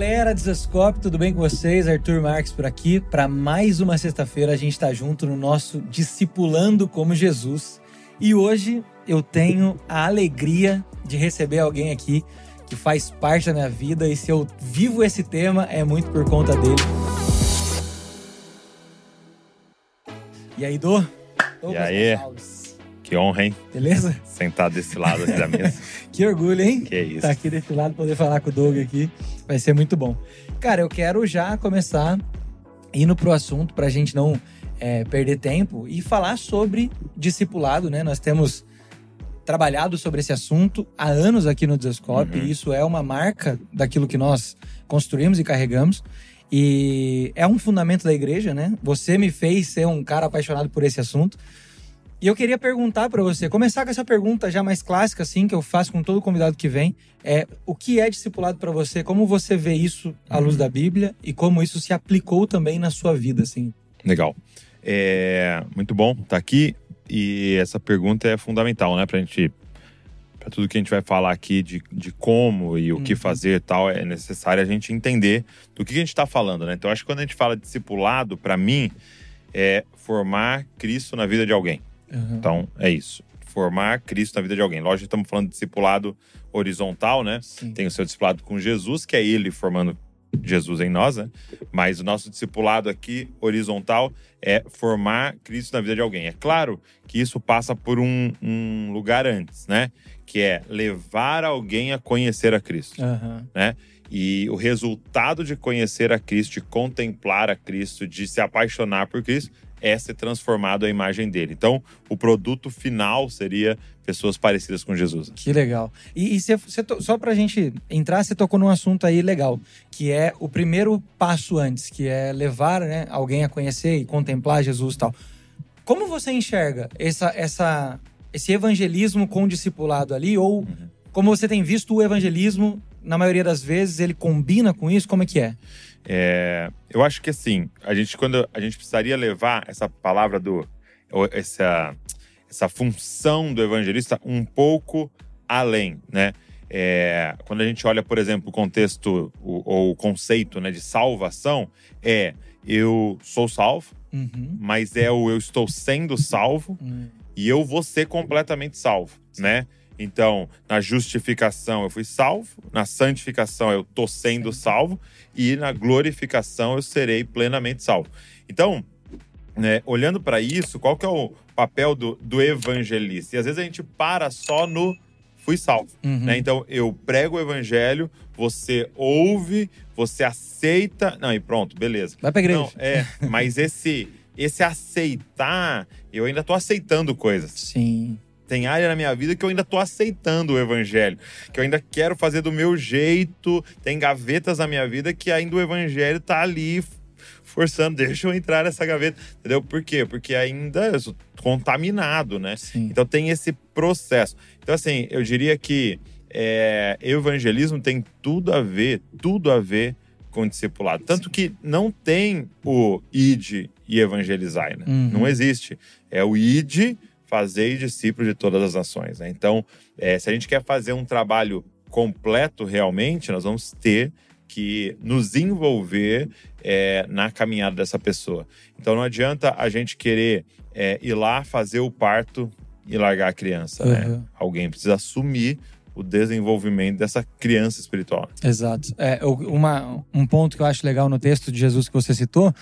galera, Desascope, tudo bem com vocês? Arthur Marques por aqui. Para mais uma sexta-feira, a gente está junto no nosso Discipulando como Jesus. E hoje eu tenho a alegria de receber alguém aqui que faz parte da minha vida. E se eu vivo esse tema, é muito por conta dele. E aí, Dô? E aí? Que honra, hein? Beleza? Sentar desse lado aqui da mesa. que orgulho, hein? Que isso. Tá aqui desse lado, poder falar com o Doug aqui. Vai ser muito bom. Cara, eu quero já começar indo pro assunto pra gente não é, perder tempo e falar sobre discipulado, né? Nós temos trabalhado sobre esse assunto há anos aqui no Desascope uhum. isso é uma marca daquilo que nós construímos e carregamos. E é um fundamento da igreja, né? Você me fez ser um cara apaixonado por esse assunto. E eu queria perguntar para você, começar com essa pergunta já mais clássica, assim, que eu faço com todo convidado que vem. É o que é discipulado para você? Como você vê isso à luz uhum. da Bíblia e como isso se aplicou também na sua vida, assim? Legal. É muito bom estar tá aqui e essa pergunta é fundamental, né, pra gente para tudo que a gente vai falar aqui de, de como e o uhum. que fazer e tal, é necessário a gente entender do que a gente está falando, né? Então, acho que quando a gente fala discipulado, para mim, é formar Cristo na vida de alguém. Uhum. Então, é isso. Formar Cristo na vida de alguém. Lógico, estamos falando de discipulado horizontal, né? Sim. Tem o seu discipulado com Jesus, que é ele formando Jesus em nós, né? Mas o nosso discipulado aqui, horizontal, é formar Cristo na vida de alguém. É claro que isso passa por um, um lugar antes, né? Que é levar alguém a conhecer a Cristo, uhum. né? E o resultado de conhecer a Cristo, de contemplar a Cristo, de se apaixonar por Cristo, é ser transformado à imagem dele. Então, o produto final seria pessoas parecidas com Jesus. Que legal. E, e cê, cê só pra gente entrar, você tocou num assunto aí legal, que é o primeiro passo antes, que é levar né, alguém a conhecer e contemplar Jesus e tal. Como você enxerga essa, essa, esse evangelismo com o discipulado ali? Ou uhum. como você tem visto o evangelismo, na maioria das vezes, ele combina com isso? Como é que é? É, eu acho que assim, a gente quando a gente precisaria levar essa palavra do essa essa função do evangelista um pouco além, né? É, quando a gente olha, por exemplo, o contexto ou o conceito né, de salvação, é eu sou salvo, uhum. mas é o eu estou sendo salvo uhum. e eu vou ser completamente salvo, né? Então, na justificação eu fui salvo, na santificação eu tô sendo salvo e na glorificação eu serei plenamente salvo. Então, né, olhando para isso, qual que é o papel do, do evangelista? E às vezes a gente para só no fui salvo. Uhum. Né? Então, eu prego o evangelho, você ouve, você aceita. Não, e pronto, beleza. Vai pra igreja. Não, é, mas esse, esse aceitar, eu ainda tô aceitando coisas. Sim. Tem área na minha vida que eu ainda tô aceitando o evangelho, que eu ainda quero fazer do meu jeito. Tem gavetas na minha vida que ainda o evangelho tá ali forçando, deixa eu entrar nessa gaveta, entendeu? Por quê? Porque ainda eu sou contaminado, né? Sim. Então tem esse processo. Então, assim, eu diria que é, evangelismo tem tudo a ver, tudo a ver com discipulado. Tanto Sim. que não tem o id e evangelizar, né? Uhum. Não existe. É o id fazer discípulos de todas as nações. Né? Então, é, se a gente quer fazer um trabalho completo realmente, nós vamos ter que nos envolver é, na caminhada dessa pessoa. Então, não adianta a gente querer é, ir lá fazer o parto e largar a criança. Né? Uhum. Né? Alguém precisa assumir o desenvolvimento dessa criança espiritual. Exato. É, uma, um ponto que eu acho legal no texto de Jesus que você citou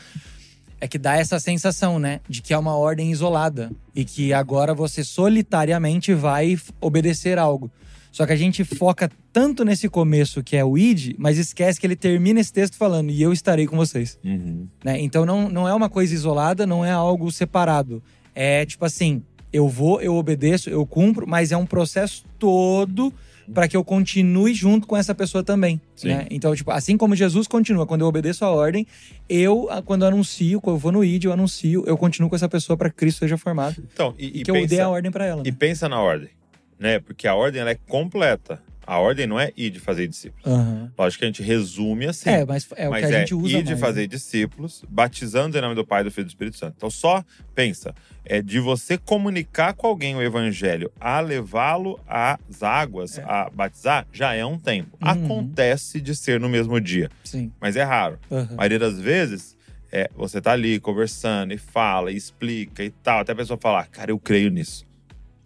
é que dá essa sensação, né? De que é uma ordem isolada e que agora você solitariamente vai obedecer algo. Só que a gente foca tanto nesse começo que é o id, mas esquece que ele termina esse texto falando e eu estarei com vocês. Uhum. Né? Então não, não é uma coisa isolada, não é algo separado. É tipo assim, eu vou, eu obedeço, eu cumpro, mas é um processo todo para que eu continue junto com essa pessoa também. Né? Então, tipo, assim como Jesus continua, quando eu obedeço a ordem, eu, quando eu anuncio, quando eu vou no ID, eu anuncio, eu continuo com essa pessoa para que Cristo seja formado. Então, e, e que pensa, eu dei a ordem para ela. E né? pensa na ordem, né? Porque a ordem ela é completa. A ordem não é ir de fazer discípulos. Aham. Lógico que a gente resume assim. É, mas é o mas que a é gente usa ir de mais, fazer né? discípulos, batizando em nome do Pai, do Filho e do Espírito Santo. Então só pensa, é de você comunicar com alguém o evangelho a levá-lo às águas, É. a batizar, já é um tempo. Uhum. Acontece de ser no mesmo dia, Sim. mas é raro. Aham. A maioria das vezes, é, você tá ali conversando e fala, e explica e tal, até a pessoa falar, cara, eu creio nisso.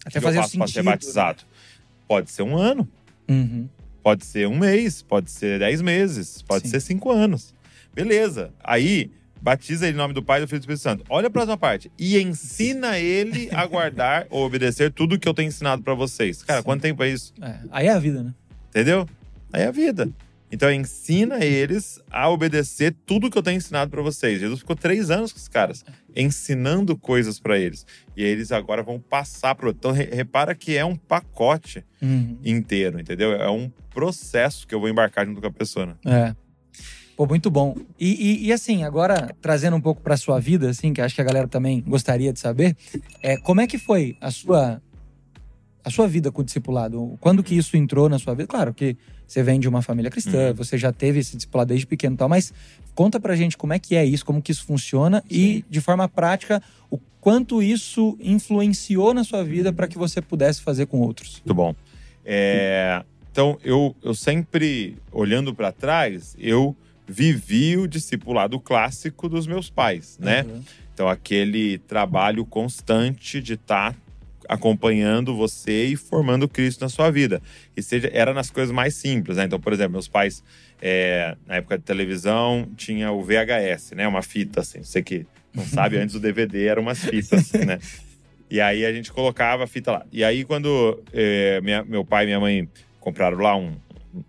O Até que fazer eu faço sentido. ser batizado? Pode ser um ano, Uhum. pode ser um mês, pode ser dez meses, pode Sim. ser cinco anos. Beleza. Aí, batiza ele em nome do Pai, do Filho e do Espírito Santo. Olha a próxima parte. E ensina ele a guardar ou obedecer tudo que eu tenho ensinado pra vocês. Cara, Sim. quanto tempo é isso? É, Aí é a vida, né? Entendeu? Aí é a vida. Então, ensina eles a obedecer tudo que eu tenho ensinado pra vocês. Jesus ficou três anos com os caras, ensinando coisas pra eles. E eles agora vão passar pro. Então, re- repara que é um pacote Uhum. inteiro, entendeu? É um processo que eu vou embarcar junto com a pessoa. né? É. Pô, muito bom. E, e- e, assim, agora trazendo um pouco pra sua vida, assim, que acho que a galera também gostaria de saber, é, como é que foi a sua a sua vida com o discipulado? Quando que isso entrou na sua vida? Claro que você vem de uma família cristã, Uhum. você já teve esse discipulado desde pequeno e tal, mas conta pra gente como é que é isso, como que isso funciona e, de forma prática, o quanto isso influenciou na sua vida para que você pudesse fazer com outros. Muito bom. É, então, eu, eu sempre, olhando pra trás, eu vivi o discipulado clássico dos meus pais, né? Uhum. Então, aquele trabalho constante de estar acompanhando você e formando Cristo na sua vida. E seja, era nas coisas mais simples, né? Então, por exemplo, meus pais, é, na época de televisão, tinha o VHS, né? Uma fita, assim. Você que não sabe, antes o DVD eram umas fitas, né? E aí a gente colocava a fita lá. E aí, quando é, minha- meu pai e minha mãe compraram lá um,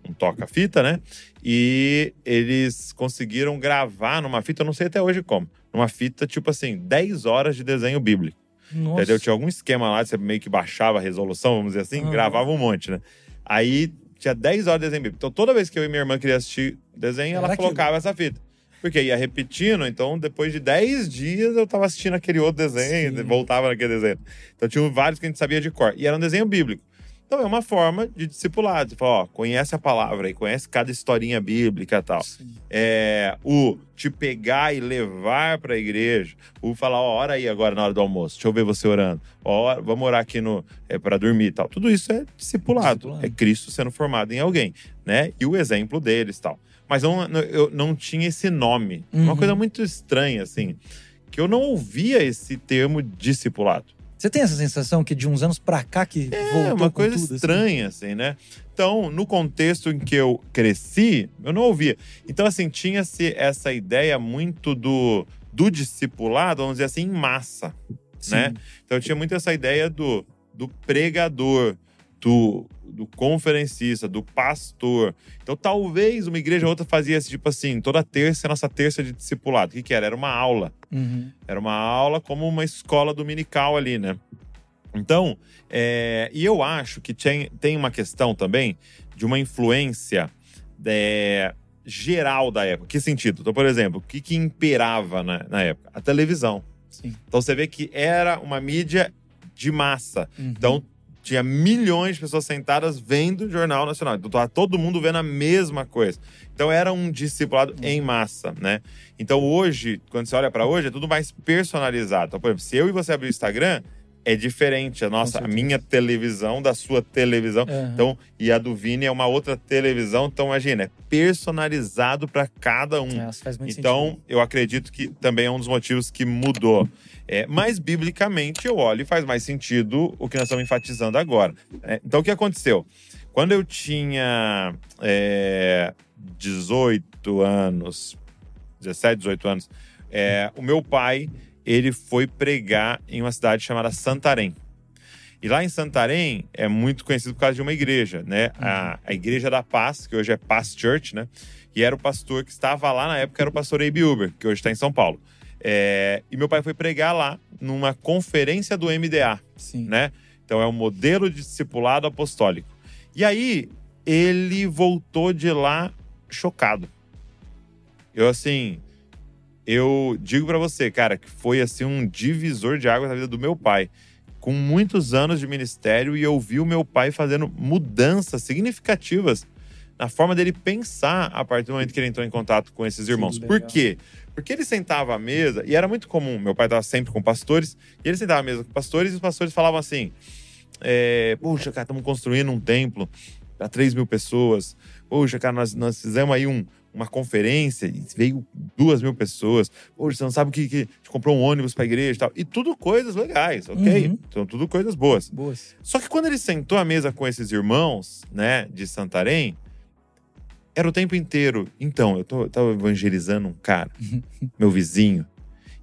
um toca-fita, né? E eles conseguiram gravar numa fita, eu não sei até hoje como, numa fita, tipo assim, 10 horas de desenho bíblico. Nossa. Entendeu? Tinha algum esquema lá, você meio que baixava a resolução, vamos dizer assim, Aham. gravava um monte, né? Aí tinha 10 horas de desenho bíblico. Então toda vez que eu e minha irmã queria assistir desenho, Era ela colocava essa fita. Porque ia repetindo, então depois de 10 dias eu tava assistindo aquele outro desenho, Sim. voltava naquele desenho. Então tinha vários que a gente sabia de cor. E era um desenho bíblico. Então é uma forma de discipulado. Você fala, ó, conhece a palavra e conhece cada historinha bíblica e tal Sim. é, o te pegar e levar para a igreja, o falar, ó, ora aí agora na hora do almoço, deixa eu ver você orando, ó, vamos orar aqui no é, para dormir e tal. Tudo isso é discipulado, Discipulado. é Cristo sendo formado em alguém, né? E o exemplo deles tal. Mas não, eu não tinha esse nome, uma Uhum. coisa muito estranha assim, que eu não ouvia esse termo discipulado. Você tem essa sensação que de uns anos pra cá que voltou É uma com coisa tudo, assim? estranha, assim. né? Então, no contexto em que eu cresci, eu não ouvia. Então, assim, tinha-se essa ideia muito do, do discipulado, vamos dizer assim, em massa. Sim. né? Então, eu tinha muito essa ideia do, do pregador, do, do conferencista, do pastor. Então, talvez uma igreja ou outra fazia esse tipo assim, toda terça nossa terça de discipulado. O que, que era? Era uma aula. Uhum. Era uma aula como uma escola dominical ali, né? Então, é, e eu acho que tem, tem uma questão também de uma influência é, geral da época. Que sentido? Então, por exemplo, o que, que imperava na, na época? A televisão. Sim. Então, você vê que era uma mídia de massa. Uhum. Então, tinha milhões de pessoas sentadas vendo o Jornal Nacional. Então, tava todo mundo vendo a mesma coisa. Então, era um discipulado em massa, né? Então, hoje, quando você olha para hoje, é tudo mais personalizado. Então, por exemplo, se eu e você abrir o Instagram, é diferente a nossa, a minha televisão da sua televisão. Aham. Então, e a do Vini é uma outra televisão. Então, imagina, é personalizado para cada um. Faz muito Então, sentido. eu acredito que também é um dos motivos que mudou. É, mas, biblicamente, eu olho e faz mais sentido o que nós estamos enfatizando agora. É, então, o que aconteceu? Quando eu tinha é, 18 anos, 17, 18 anos, é, o meu pai ele foi pregar em uma cidade chamada Santarém. E lá em Santarém é muito conhecido por causa de uma igreja, né? A, a Igreja da Paz, que hoje é Paz Church, né? E era o pastor que estava lá na época, era o pastor Abe Uber, que hoje está em São Paulo. É, e meu pai foi pregar lá numa conferência do MDA, Sim. né? Então é um modelo de discipulado apostólico. E aí ele voltou de lá chocado. Eu assim, eu digo pra você, cara, que foi assim um divisor de águas na vida do meu pai. com muitos anos de ministério e eu vi o meu pai fazendo mudanças significativas na forma dele pensar a partir do momento que ele entrou em contato com esses irmãos. legal. Por quê? Porque ele sentava à mesa, e era muito comum, meu pai estava sempre com pastores, e ele sentava à mesa com pastores, e os pastores falavam assim: é, Puxa, cara, estamos construindo um templo para 3 mil pessoas. Poxa, cara, nós, nós fizemos aí um, uma conferência e veio duas mil pessoas. Poxa, você não sabe o que, que a gente comprou um ônibus para igreja e tal. E tudo coisas legais, ok? Uhum. Então, tudo coisas boas. Boas. Só que quando ele sentou à mesa com esses irmãos, né, de Santarém, era o tempo inteiro. Então, eu, tô, eu tava evangelizando um cara, meu vizinho.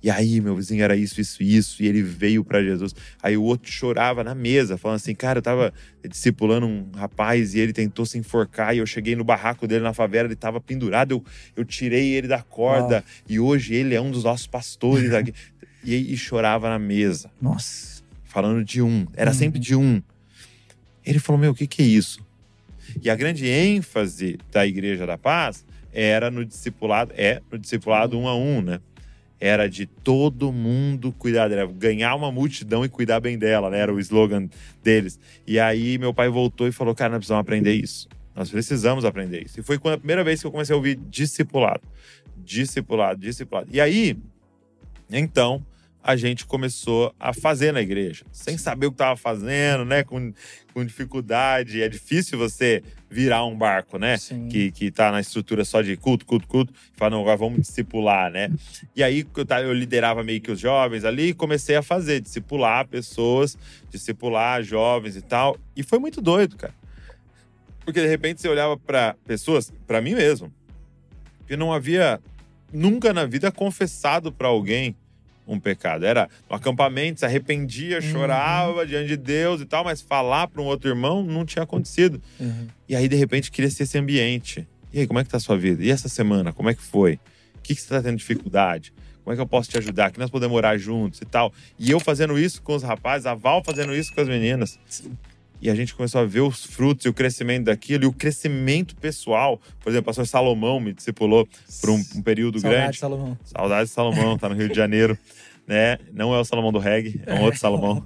E aí, meu vizinho era isso, isso, isso, e ele veio para Jesus. Aí o outro chorava na mesa, falando assim: Cara, eu tava discipulando um rapaz e ele tentou se enforcar. E eu cheguei no barraco dele na favela, ele tava pendurado. Eu, eu tirei ele da corda, e hoje ele é um dos nossos pastores aqui. e, e chorava na mesa Nossa. falando de um. Era Uhum. sempre de um. Ele falou: Meu, o que, que é isso? E a grande ênfase da Igreja da Paz era no discipulado, é no discipulado um a um, né? Era de todo mundo cuidar dela, ganhar uma multidão e cuidar bem dela, né? Era o slogan deles. E aí meu pai voltou e falou: Cara, nós precisamos aprender isso. Nós precisamos aprender isso. E foi quando a primeira vez que eu comecei a ouvir discipulado. Discipulado, discipulado. E aí, então, a gente começou a fazer na igreja, sem saber o que estava fazendo, né? Com, com dificuldade. É difícil você virar um barco, né? Sim. Que, que tá na estrutura só de culto, culto, culto. E fala, não, agora vamos discipular, né? E aí eu, eu liderava meio que os jovens ali e comecei a fazer, discipular pessoas, discipular jovens e tal. E foi muito doido, cara. Porque de repente você olhava para pessoas, para mim mesmo, que não havia nunca na vida confessado para alguém um pecado. Era no acampamento, se arrependia, Uhum. chorava diante de Deus e tal, mas falar para um outro irmão não tinha acontecido. Uhum. E aí, de repente, cria-se esse ambiente. E aí, como é que tá a sua vida? E essa semana, como é que foi? O que, que você tá tendo dificuldade? Como é que eu posso te ajudar? Que nós podemos orar juntos e tal. E eu fazendo isso com os rapazes, a Val fazendo isso com as meninas. E a gente começou a ver os frutos e o crescimento daquilo, e o crescimento pessoal. Por exemplo, o pastor Salomão me discipulou por um, um período Saudade, grande. Salomão. Saudades de Salomão, tá no Rio de Janeiro, né? Não é o Salomão do reggae, é um outro Salomão.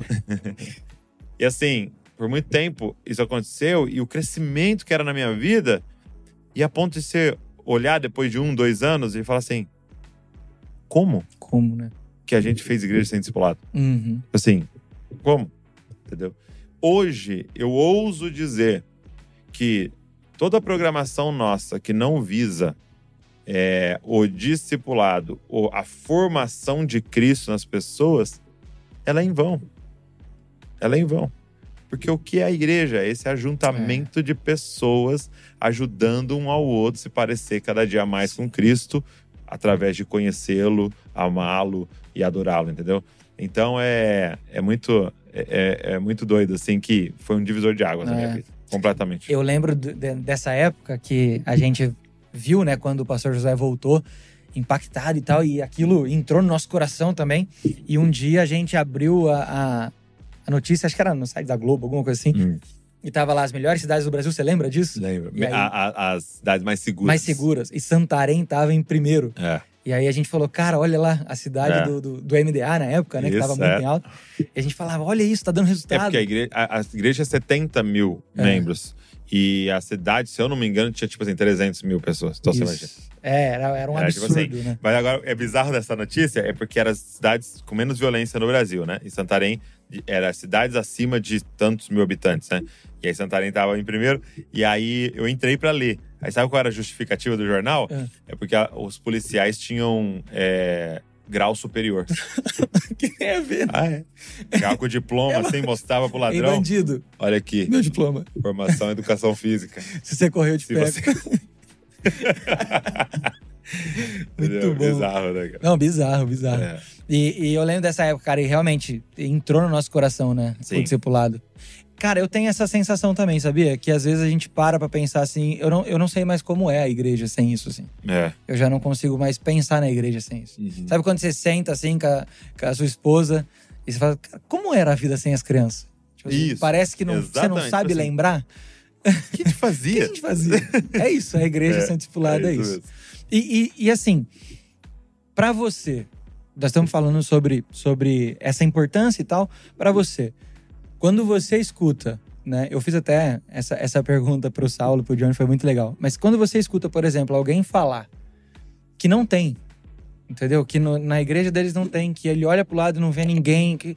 e assim, por muito tempo isso aconteceu e o crescimento que era na minha vida, e a ponto de você olhar depois de um, dois anos e falar assim: como Como, né? que a gente fez igreja sem discipulado? Uhum. Assim, como? Entendeu? Hoje, eu ouso dizer que toda a programação nossa que não visa é, o discipulado ou a formação de Cristo nas pessoas, ela é em vão. Ela é em vão. Porque o que é a igreja? Esse ajuntamento de pessoas ajudando um ao outro se parecer cada dia mais com Cristo através de conhecê-lo, amá-lo e adorá-lo, entendeu? Então é, é muito é, é- é muito doido assim que foi um divisor de águas na minha É. vida, completamente. Eu lembro de- de- dessa época que a gente viu, né, quando o pastor José voltou, impactado e tal, e aquilo entrou no nosso coração também. E um dia a gente abriu a, a, a notícia, acho que era no site da Globo, alguma coisa assim, Hum, e tava lá as melhores cidades do Brasil, você lembra disso? lembro. Aí? A- a- as cidades mais seguras. Mais seguras. E Santarém tava em primeiro. É. E aí a gente falou, cara, olha lá a cidade É. do, do, do MDA na época, né? que Isso, tava muito é. em alta. E a gente falava, olha isso, tá dando É resultado. porque a igreja, a, a igreja é 70 mil É. membros. E a cidade, se eu não me engano, tinha tipo assim, 300 mil pessoas. Então você Isso. imagina. É, era, era um Era tipo absurdo, né? Mas agora, é bizarro dessa notícia, é porque eram as cidades com menos violência no Brasil, né? E Santarém era cidades acima de tantos mil habitantes, né? E aí Santarém tava em primeiro. E aí eu entrei pra ler. Aí sabe qual era a justificativa do jornal? É. É porque a- os policiais tinham é, grau superior. que tem a ver? ah, é? Carro com diploma, assim, mostrava pro Ei, ladrão. bandido, Olha aqui, meu diploma. formação em educação física. Se você correu de pé. você... Muito bom. Bizarro, né, cara? Não, bizarro, bizarro. É. E, e eu lembro dessa época, cara, e realmente entrou no nosso coração, né? Sim. O discipulado. Cara, eu tenho essa sensação também, sabia? Que às vezes a gente para pra pensar assim, eu não, eu não sei mais como é a igreja sem isso, assim. É. Eu já não consigo mais pensar na igreja sem isso. Uhum. Sabe quando você senta assim com a, com a sua esposa e você fala, "Cara, como era a vida sem as crianças? Tipo assim, Isso, Parece que não, você não sabe assim. lembrar. O que a gente O que a fazia? gente fazia? é isso, a igreja É, sendo discipulada é, isso. mesmo. E, e, e assim, pra você, nós estamos falando sobre, sobre essa importância e tal para você. Quando você escuta, né? Eu fiz até essa, essa pergunta pro Saulo, pro Johnny, foi muito legal. Mas quando você escuta, por exemplo, alguém falar que não tem, entendeu? Que no, na igreja deles não tem, que ele olha pro lado e não vê ninguém. Que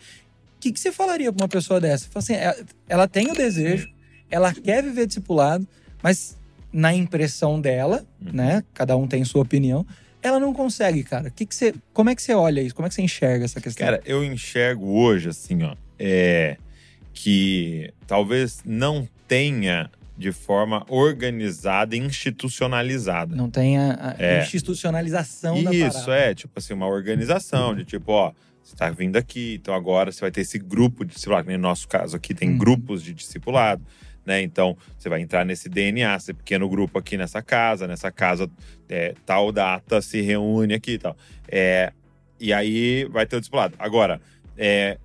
que, que você falaria pra uma pessoa dessa? Assim, ela, ela tem o desejo, ela quer viver discipulado, mas na impressão dela, Uhum. né? Cada um tem sua opinião. Ela não consegue, cara. Que que você, como é que você olha isso? Como é que você enxerga essa questão? Cara, eu enxergo hoje, assim, ó, é, que talvez não tenha de forma organizada e institucionalizada. não tem a, É. institucionalização da Isso, parada. é, tipo assim, uma organização de tipo, ó, você tá vindo aqui, então agora você vai ter esse grupo de discipulado. No nosso caso aqui tem Uhum. grupos de discipulado, né? Então você vai entrar nesse DNA, esse pequeno grupo aqui nessa casa, nessa casa é, tal data se reúne aqui e tal. É, e aí vai ter o discipulado. Agora, é,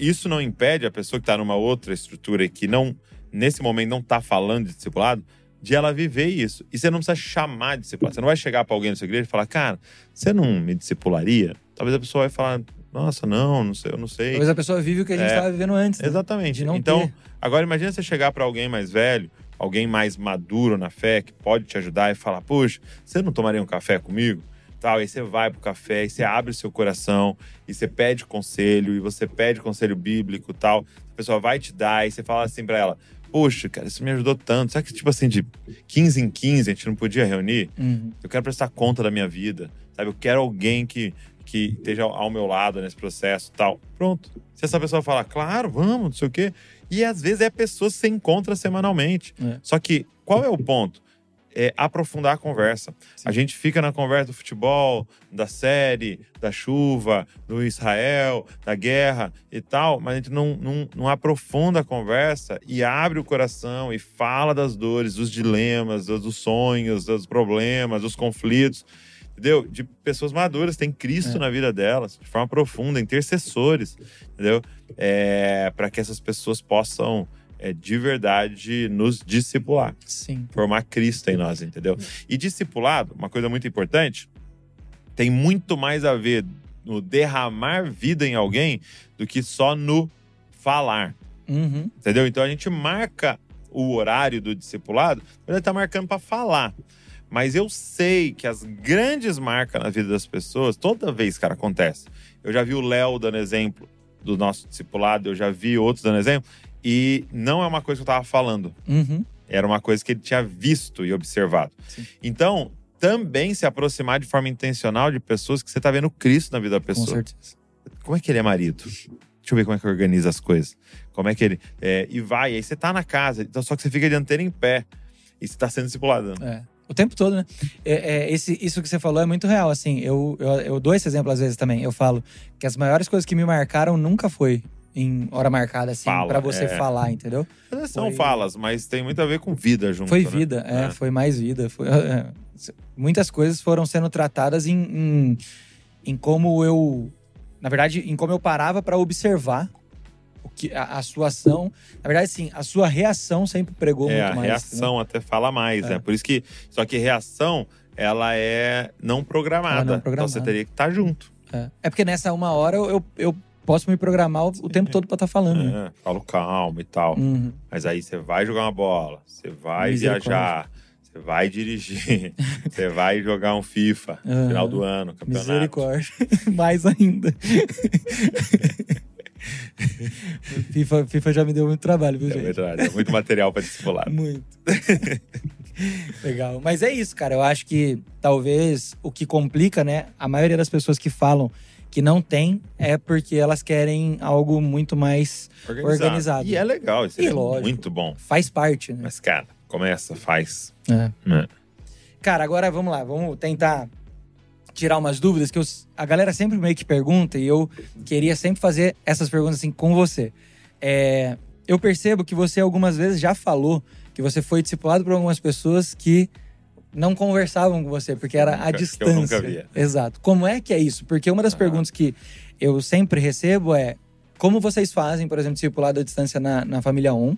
isso não impede a pessoa que tá numa outra estrutura e que não, nesse momento, não tá falando de discipulado, de ela viver isso. E você não precisa chamar de discipulado. Você não vai chegar para alguém na sua igreja e falar, cara, você não me discipularia? Talvez a pessoa vai falar, nossa, não, não sei, eu não sei. Talvez a pessoa vive o que a gente É. estava vivendo antes. né? Exatamente. Então, ter. agora imagina você chegar para alguém mais velho, alguém mais maduro na fé, que pode te ajudar e falar, puxa, você não tomaria um café comigo? Tal, aí você vai pro café, e você abre o seu coração, e você pede conselho, e você pede conselho bíblico tal. A pessoa vai te dar, e você fala assim pra ela, Poxa, cara, isso me ajudou tanto. Será que, tipo assim, de 15 em 15 a gente não podia reunir? Uhum. Eu quero prestar conta da minha vida, sabe? Eu quero alguém que, que esteja ao meu lado nesse processo tal. Pronto. Se essa pessoa falar, claro, vamos, não sei o quê. E às vezes é a pessoa que você encontra semanalmente. É. Só que qual é o ponto? É aprofundar a conversa. A gente fica na conversa do futebol, da série, da chuva, do Israel, da guerra e tal, mas a gente não, não, não aprofunda a conversa e abre o coração e fala das dores, dos dilemas, dos dos sonhos, dos problemas, dos conflitos, entendeu? De pessoas maduras, tem Cristo É. na vida delas, de forma profunda, intercessores, entendeu? É, para que essas pessoas possam é, de verdade nos discipular Sim. formar Cristo em nós, entendeu? E discipulado, uma coisa muito importante, tem muito mais a ver no derramar vida em alguém do que só no falar, Uhum. entendeu? Então a gente marca o horário do discipulado, ele tá marcando para falar. Mas eu sei que as grandes marcas na vida das pessoas, toda vez, cara, acontece. Eu já vi o Léo dando exemplo do nosso discipulado, eu já vi outros dando exemplo, e não é uma coisa que eu tava falando. Uhum. Era uma coisa que ele tinha visto e observado. Sim. Então, também se aproximar de forma intencional de pessoas que você tá vendo Cristo na vida da Com pessoa. certeza. Como é que ele é marido? Deixa eu ver como é que organiza as coisas. Como é que ele. é, e vai, aí você tá na casa, então só que você fica dianteiro em pé. E você tá sendo discipulado. É. O tempo todo, né? É, é, esse, isso que você falou é muito real, assim. Eu, eu, eu dou esse exemplo às vezes também. Eu falo que as maiores coisas que me marcaram nunca foi em hora marcada, assim, Fala, pra você é. falar, entendeu? São Foi- falas, mas tem muito a ver com vida junto. Foi né? vida, é, É. foi mais vida. Foi, é, muitas coisas foram sendo tratadas em, em, em como eu. Na verdade, em como eu parava pra observar o que, a, a sua ação. Na verdade, sim, a sua reação sempre pregou É, muito a mais. reação até fala mais, É. né? Por isso que. Só que reação, ela é não programada. Ela não é Então programada. você teria que estar junto. entendeu? É. É porque nessa uma hora eu, eu, eu posso me programar o, o tempo todo pra estar falando. né? É, falo calmo e tal. Uhum. Mas aí você vai jogar uma bola, você vai viajar, você vai dirigir, você vai jogar um FIFA no Aham. final do ano, campeonato. Misericórdia. Mais ainda. FIFA, FIFA já me deu muito trabalho, viu, É gente? verdade, é muito material para discipular. Muito. Legal. Mas é isso, cara. Eu acho que talvez o que complica, né? A maioria das pessoas que falam que não tem é porque elas querem algo muito mais. Organizado. E é legal, isso E é lógico. muito bom. faz parte, né? Mas, cara, começa, faz. É. É. Cara, agora vamos lá, vamos tentar tirar umas dúvidas que eu- a galera sempre meio que pergunta e eu queria sempre fazer essas perguntas assim com você. É, eu percebo que você algumas vezes já falou que você foi discipulado por algumas pessoas que não conversavam com você, porque era Nunca, a que eu distância. nunca via. Exato. Como é que é isso? Porque uma das Ah. perguntas que eu sempre recebo é como vocês fazem, por exemplo, discipulado à distância na, na família 1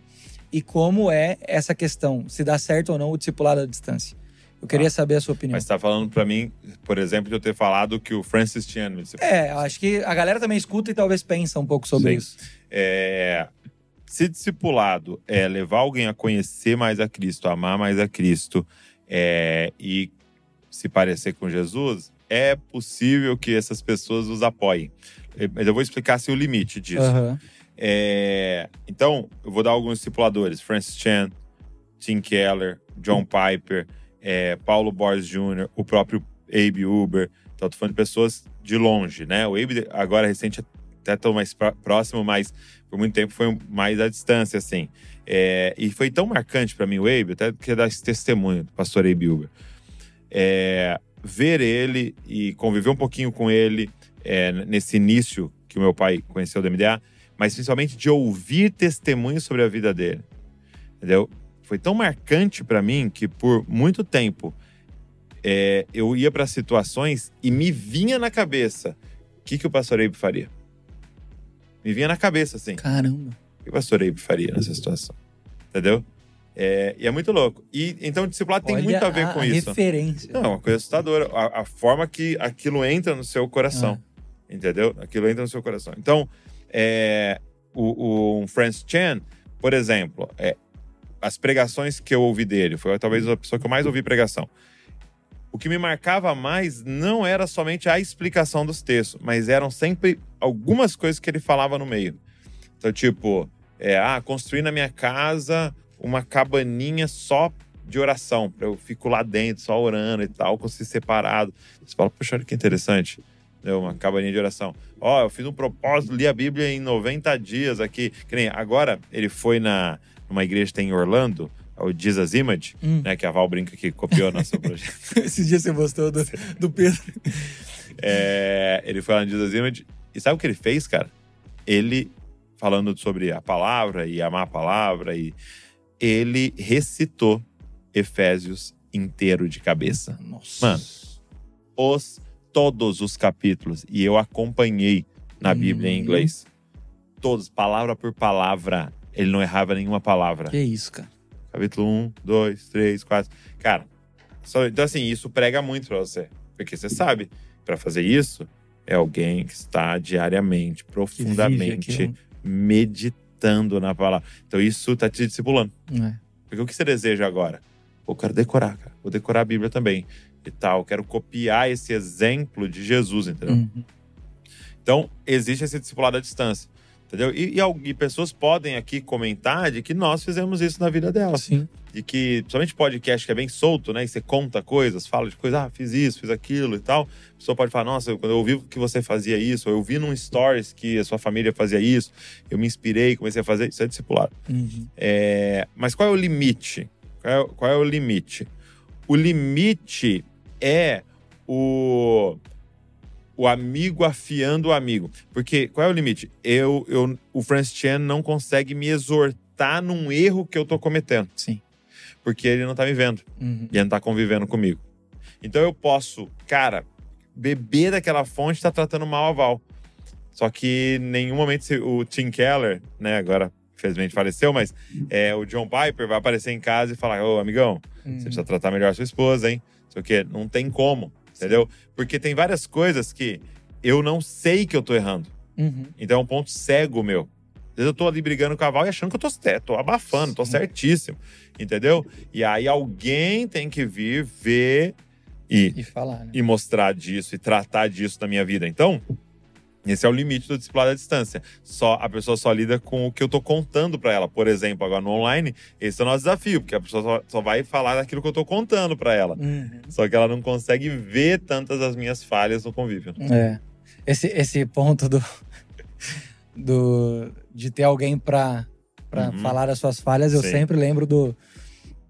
e como é essa questão, se dá certo ou não o discipulado à distância. Eu queria saber a sua opinião. Mas você tá falando pra mim, por exemplo, de eu ter falado que o Francis Chan me. É, eu acho que a galera também escuta e talvez pensa um pouco sobre Sim. isso. É, se discipulado é levar alguém a conhecer mais a Cristo, a amar mais a Cristo é, e se parecer com Jesus, é possível que essas pessoas os apoiem. É, Mas eu vou explicar se o limite disso. Aham. É, então, eu vou dar alguns discipuladores: Francis Chan, Tim Keller, John Piper, é, Paulo Borges Jr., o próprio Abe Uber. Então, tô falando de pessoas de longe, né? O Abe, agora recente, até tô mais pró- próximo, mas por muito tempo foi mais à distância, assim. É, e foi tão marcante para mim o Abe, até queria dar esse testemunho do pastor Abe Uber. É, ver ele e conviver um pouquinho com ele é, nesse início que o meu pai conheceu do MDA, mas principalmente de ouvir testemunhos sobre a vida dele. Entendeu? Foi tão marcante para mim que por muito tempo é, eu ia para situações e me vinha na cabeça o que, que o pastor Abe faria. Me vinha na cabeça assim. Caramba. O que o pastor Abe faria nessa situação? Entendeu? É, e é muito louco. E então o discipulado tem Olha muito a ver com isso. referência. Não, é uma coisa assustadora. A, a forma que aquilo entra no seu coração. Entendeu? Aquilo entra no seu coração. Então, é, o, o Francis Chan, por exemplo, é, as pregações que eu ouvi dele, foi talvez a pessoa que eu mais ouvi pregação. O que me marcava mais não era somente a explicação dos textos, mas eram sempre algumas coisas que ele falava no meio. Então, tipo, é, ah, construir na minha casa uma cabaninha só de oração, para eu fico lá dentro, só orando e tal, conseguir separado. Você fala, poxa, olha que interessante. Entendeu? Uma cabaninha de oração. Ó, eu fiz um propósito, li a Bíblia em 90 dias aqui. Que nem agora ele foi na numa igreja que tem em Orlando, o Jesus Image, Hum. né? Que a Val brinca que copiou nosso projeto. Esses dias você mostrou do, do Pedro. É, ele foi lá no Jesus Image. E sabe o que ele fez, cara? Ele, falando sobre a palavra e amar a palavra, e ele recitou Efésios inteiro de cabeça. Nossa. Mano. Os, todos os capítulos. E eu acompanhei na Bíblia em Hum. inglês. Todos, palavra por palavra. Ele não errava nenhuma palavra. Que isso, cara. Capítulo 1, 2, 3, 4. Cara, só- então assim, isso prega muito pra você. Porque você sabe, pra fazer isso, é alguém que está diariamente, profundamente meditando na palavra. Então isso tá te discipulando. É. Porque o que você deseja agora? Pô, eu quero decorar, cara. Vou decorar a Bíblia também. E tal. Quero copiar esse exemplo de Jesus, entendeu? Uhum. Então, existe esse discipulado à distância. Entendeu? E, e, e pessoas podem aqui comentar de que nós fizemos isso na vida delas. Sim. De que, principalmente podcast que é bem solto, né? E você conta coisas, fala de coisas, ah, fiz isso, fiz aquilo e tal. A pessoa pode falar, nossa, quando eu ouvi que você fazia isso, ou eu vi num stories que a sua família fazia isso, eu me inspirei, comecei a fazer. Isso é discipulado. Uhum. É, mas qual é o limite? Qual é, qual é o limite? O limite é o, o amigo afiando o amigo. Porque qual é o limite? Eu, eu, o Francis Chan não consegue me exortar num erro que eu tô cometendo. Sim. Porque ele não tá me vendo Uhum. e ele não tá convivendo comigo. Então eu posso, cara, beber daquela fonte e tá tratando mal a Val. Só que em nenhum momento o Tim Keller, né, agora infelizmente faleceu, mas é, o John Piper vai aparecer em casa e falar: Ô, amigão, Uhum. você precisa tratar melhor a sua esposa, hein? Não sei o quê. Não tem como, entendeu? Porque tem várias coisas que eu não sei que eu tô errando. Uhum. Então é um ponto cego meu. Às vezes eu tô ali brigando com a Val e achando que eu tô, tô abafando, tô Sim. certíssimo. Entendeu? E aí alguém tem que vir ver e, E falar, né? e mostrar disso e tratar disso na minha vida. Então, esse é o limite do discipulado à distância. Só a pessoa só lida com o que eu tô contando para ela. Por exemplo, agora no online, esse é o nosso desafio, porque a pessoa só, só vai falar daquilo que eu tô contando para ela. Uhum. Só que ela não consegue ver tantas as minhas falhas no convívio. É. Esse, esse ponto do, do de ter alguém pra, pra Uhum. falar as suas falhas, eu Sim. sempre lembro do,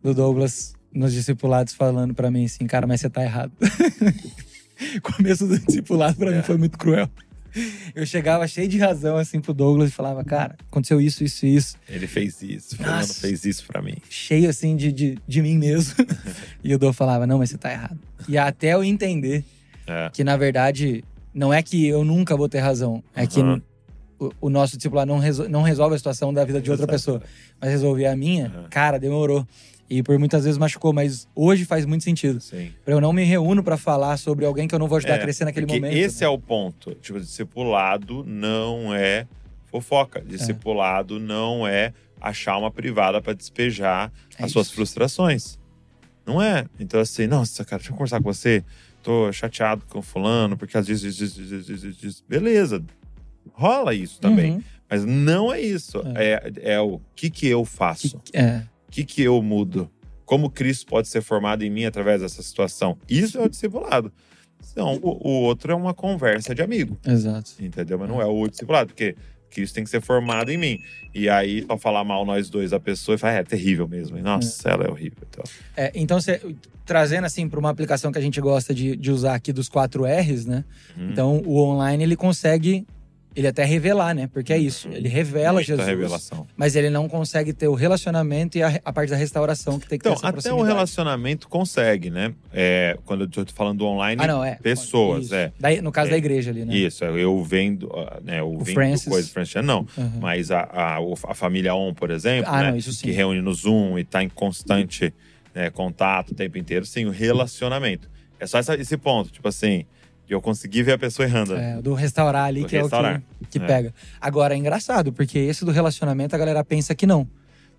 do Douglas nos discipulados falando pra mim assim, cara, mas você tá errado. o começo do discipulado pra É. mim foi muito cruel. Eu chegava cheio de razão assim pro Douglas e falava, cara, aconteceu isso, isso e isso. Ele fez isso, Fernando Nossa. fez isso para mim. Cheio assim de, de, de mim mesmo. e o Douglas falava, não, mas você tá errado. E até eu entender É. que na verdade não é que eu nunca vou ter razão, é que Aham. o, o nosso discipulado não, resol- não resolve a situação da vida de outra Exato. pessoa, mas resolver a minha, Aham. cara, demorou. E por muitas vezes machucou, mas hoje faz muito sentido. Sim. Eu não me reúno para falar sobre alguém que eu não vou ajudar É, a crescer naquele momento. Esse né? é o ponto. Tipo, discipulado não é fofoca. Discipulado não é achar uma privada para despejar É as suas isso. frustrações. Não é. Então, assim, nossa, cara, deixa eu conversar com você. Tô chateado com o fulano, porque às vezes. diz, diz, diz, diz. Beleza. Rola isso também. Uhum. Mas não é isso. É, é o que que eu faço? Que- é, que que eu mudo? Como Cristo pode ser formado em mim através dessa situação? Isso é o discipulado. Não, o, o outro é uma conversa de amigo, exato. entendeu? Mas não é o discipulado, porque Cristo tem que ser formado em mim. E aí, só falar mal nós dois da pessoa e falar, é, terrível mesmo. E, Nossa, ela é horrível. Então, É, então, você, trazendo assim para uma aplicação que a gente gosta de, de usar aqui dos quatro R's, né? Uhum. Então, o online ele consegue, ele até revelar, né? Porque é isso, ele revela muita Jesus, revelação. mas ele não consegue ter o relacionamento e a, a parte da restauração que tem que Então, ter essa até o relacionamento consegue, né? É, quando eu tô falando do online, Ah, não, é. pessoas, Isso. é. Daí, no caso É. da igreja ali, né? Isso, eu vendo, ah, né? Eu vendo Francis. coisa, não. Uhum. Mas a, a, o- a família ON, por exemplo, Ah, né? não, isso sim. que reúne no Zoom e está em constante né, contato o tempo inteiro, sim, o relacionamento. É só essa- esse ponto, tipo assim, de eu conseguir ver a pessoa errando. É, do restaurar ali, Do que restaurar. é o que, que É. pega. Agora, é engraçado, porque esse do relacionamento a galera pensa que não.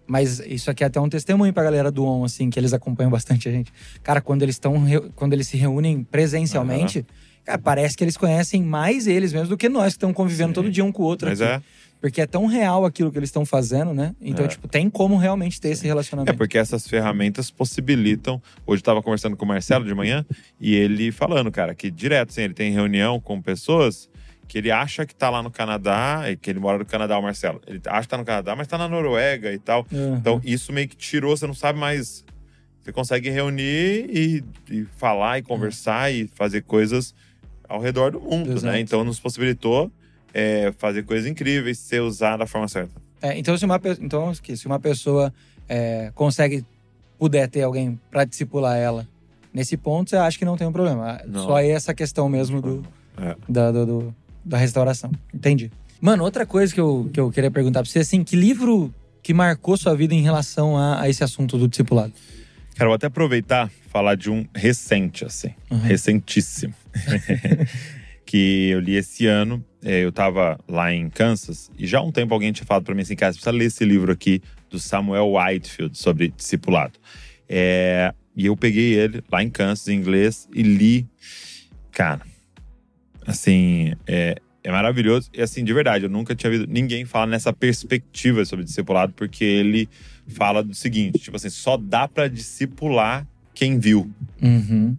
Mas isso aqui é até um testemunho pra galera do ON, assim, que eles acompanham bastante a gente. Cara, quando eles estão quando eles se reúnem presencialmente, cara, parece que eles conhecem mais eles mesmos do que nós que estamos convivendo Sim. todo dia um com o outro Mas aqui. é, Porque é tão real aquilo que eles estão fazendo, né? Então, É. tipo, tem como realmente ter esse é relacionamento. porque essas ferramentas possibilitam. Hoje eu tava conversando com o Marcelo de manhã e ele falando, cara, que direto, assim, ele tem reunião com pessoas que ele acha que tá lá no Canadá, e que ele mora no Canadá, o Marcelo. Ele acha que tá no Canadá, mas tá na Noruega e tal. Uhum. Então, isso meio que tirou, você não sabe mais. Você consegue reunir e, e falar e conversar e fazer coisas ao redor do mundo, Exato. né? Então, nos possibilitou é, fazer coisas incríveis, ser usado da forma certa. É, então, se uma, então, se uma pessoa é, consegue, puder ter alguém pra discipular ela nesse ponto, você acha que não tem um problema. Não. Só é essa questão mesmo do, É. da, do- do- da restauração. Entendi. Mano, outra coisa que eu, que eu queria perguntar pra você, assim, que livro que marcou sua vida em relação a, a esse assunto do discipulado? Cara, vou até aproveitar e falar de um recente, assim. Uhum. Recentíssimo. que eu li esse ano. É, eu tava lá em Kansas e já há um tempo alguém tinha falado pra mim assim, cara, você precisa ler esse livro aqui do Samuel Whitefield sobre discipulado. É, e eu peguei ele lá em Kansas, em inglês, e li. Cara, assim, é, é maravilhoso. E assim, de verdade, eu nunca tinha ouvido ninguém falar nessa perspectiva sobre discipulado, porque ele fala do seguinte: tipo assim, só dá pra discipular quem viu. Uhum.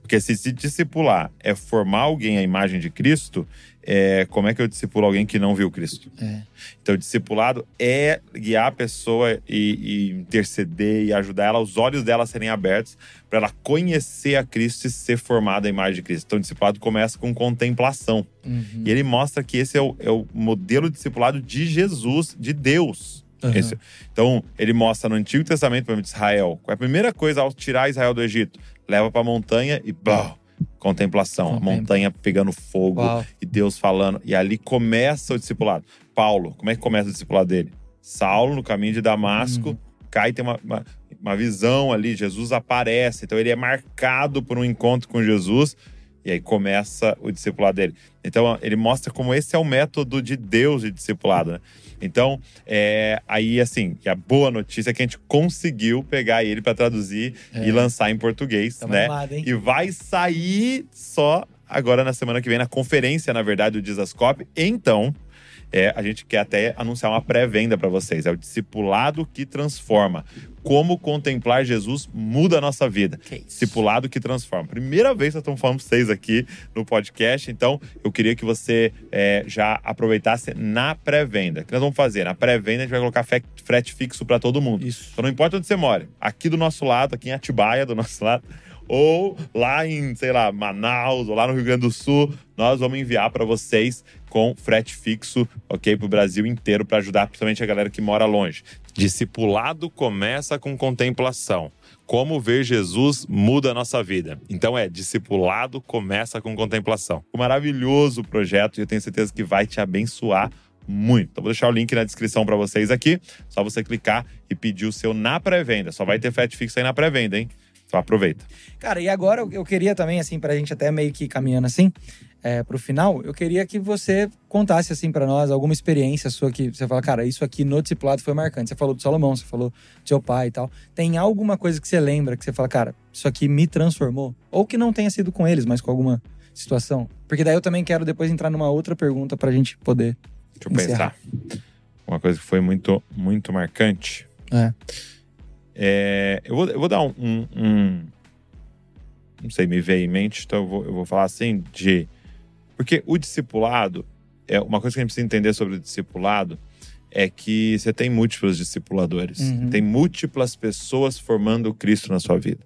Porque se se discipular é formar alguém à imagem de Cristo, é, como é que eu discipulo alguém que não viu Cristo? É. Então, o discipulado é guiar a pessoa e, e interceder e ajudar ela, os olhos dela serem abertos para ela conhecer a Cristo e ser formada à imagem de Cristo. Então, o discipulado começa com contemplação. Uhum. E ele mostra que esse é o, é o modelo de discipulado de Jesus, de Deus. Uhum. Então, ele mostra no Antigo Testamento, de Israel. Qual é a primeira coisa ao tirar Israel do Egito? Leva para a montanha e bah, contemplação. A Contempla. montanha pegando fogo Uau. e Deus falando. E ali começa o discipulado. Paulo, como é que começa o discipulado dele? Saulo, no caminho de Damasco, Uhum. cai e tem uma, uma, uma visão ali. Jesus aparece. Então, ele é marcado por um encontro com Jesus. E aí começa o discipulado dele. Então, ele mostra como esse é o método de Deus de discipulado, né? Então, é, aí, assim, a boa notícia é que a gente conseguiu pegar ele para traduzir É. e lançar em português, Tamo né? animado, hein? E vai sair só agora na semana que vem, na conferência, na verdade, do Dizascope. Então, é, a gente quer até anunciar uma pré-venda para vocês. É o Discipulado que Transforma. Como contemplar Jesus muda a nossa vida. Que. Discipulado que transforma. Primeira vez que nós estamos falando para vocês aqui no podcast, então eu queria que você é, já aproveitasse na pré-venda. O que nós vamos fazer? Na pré-venda a gente vai colocar frete fixo para todo mundo. Isso. Então não importa onde você mora, aqui do nosso lado, aqui em Atibaia, do nosso lado, ou lá em, sei lá, Manaus, ou lá no Rio Grande do Sul, nós vamos enviar para vocês com frete fixo, ok, para o Brasil inteiro, para ajudar principalmente a galera que mora longe. Discipulado começa com contemplação. Como ver Jesus muda a nossa vida. Então é, discipulado começa com contemplação. Um maravilhoso projeto e eu tenho certeza que vai te abençoar muito. Então vou deixar o link na descrição para vocês aqui. Só você clicar e pedir o seu na pré-venda. Só vai ter frete fixo aí na pré-venda, hein? Então aproveita. Cara, e agora eu queria também, assim, pra gente até meio que caminhando assim, é, pro final, eu queria que você contasse, assim, para nós alguma experiência sua que você fala, cara, isso aqui no discipulado foi marcante. Você falou do Salomão, você falou do seu pai e tal. Tem alguma coisa que você lembra que você fala, cara, isso aqui me transformou? Ou que não tenha sido com eles, mas com alguma situação? Porque daí eu também quero depois entrar numa outra pergunta pra gente poder. Deixa eu encerrar. pensar. Uma coisa que foi muito, muito marcante. É. É, eu, vou, eu vou dar um, um, um, Não sei, me veio em mente, então eu vou, eu vou falar assim de. Porque o discipulado, é uma coisa que a gente precisa entender sobre o discipulado é que você tem múltiplos discipuladores. Uhum. Tem múltiplas pessoas formando Cristo na sua vida.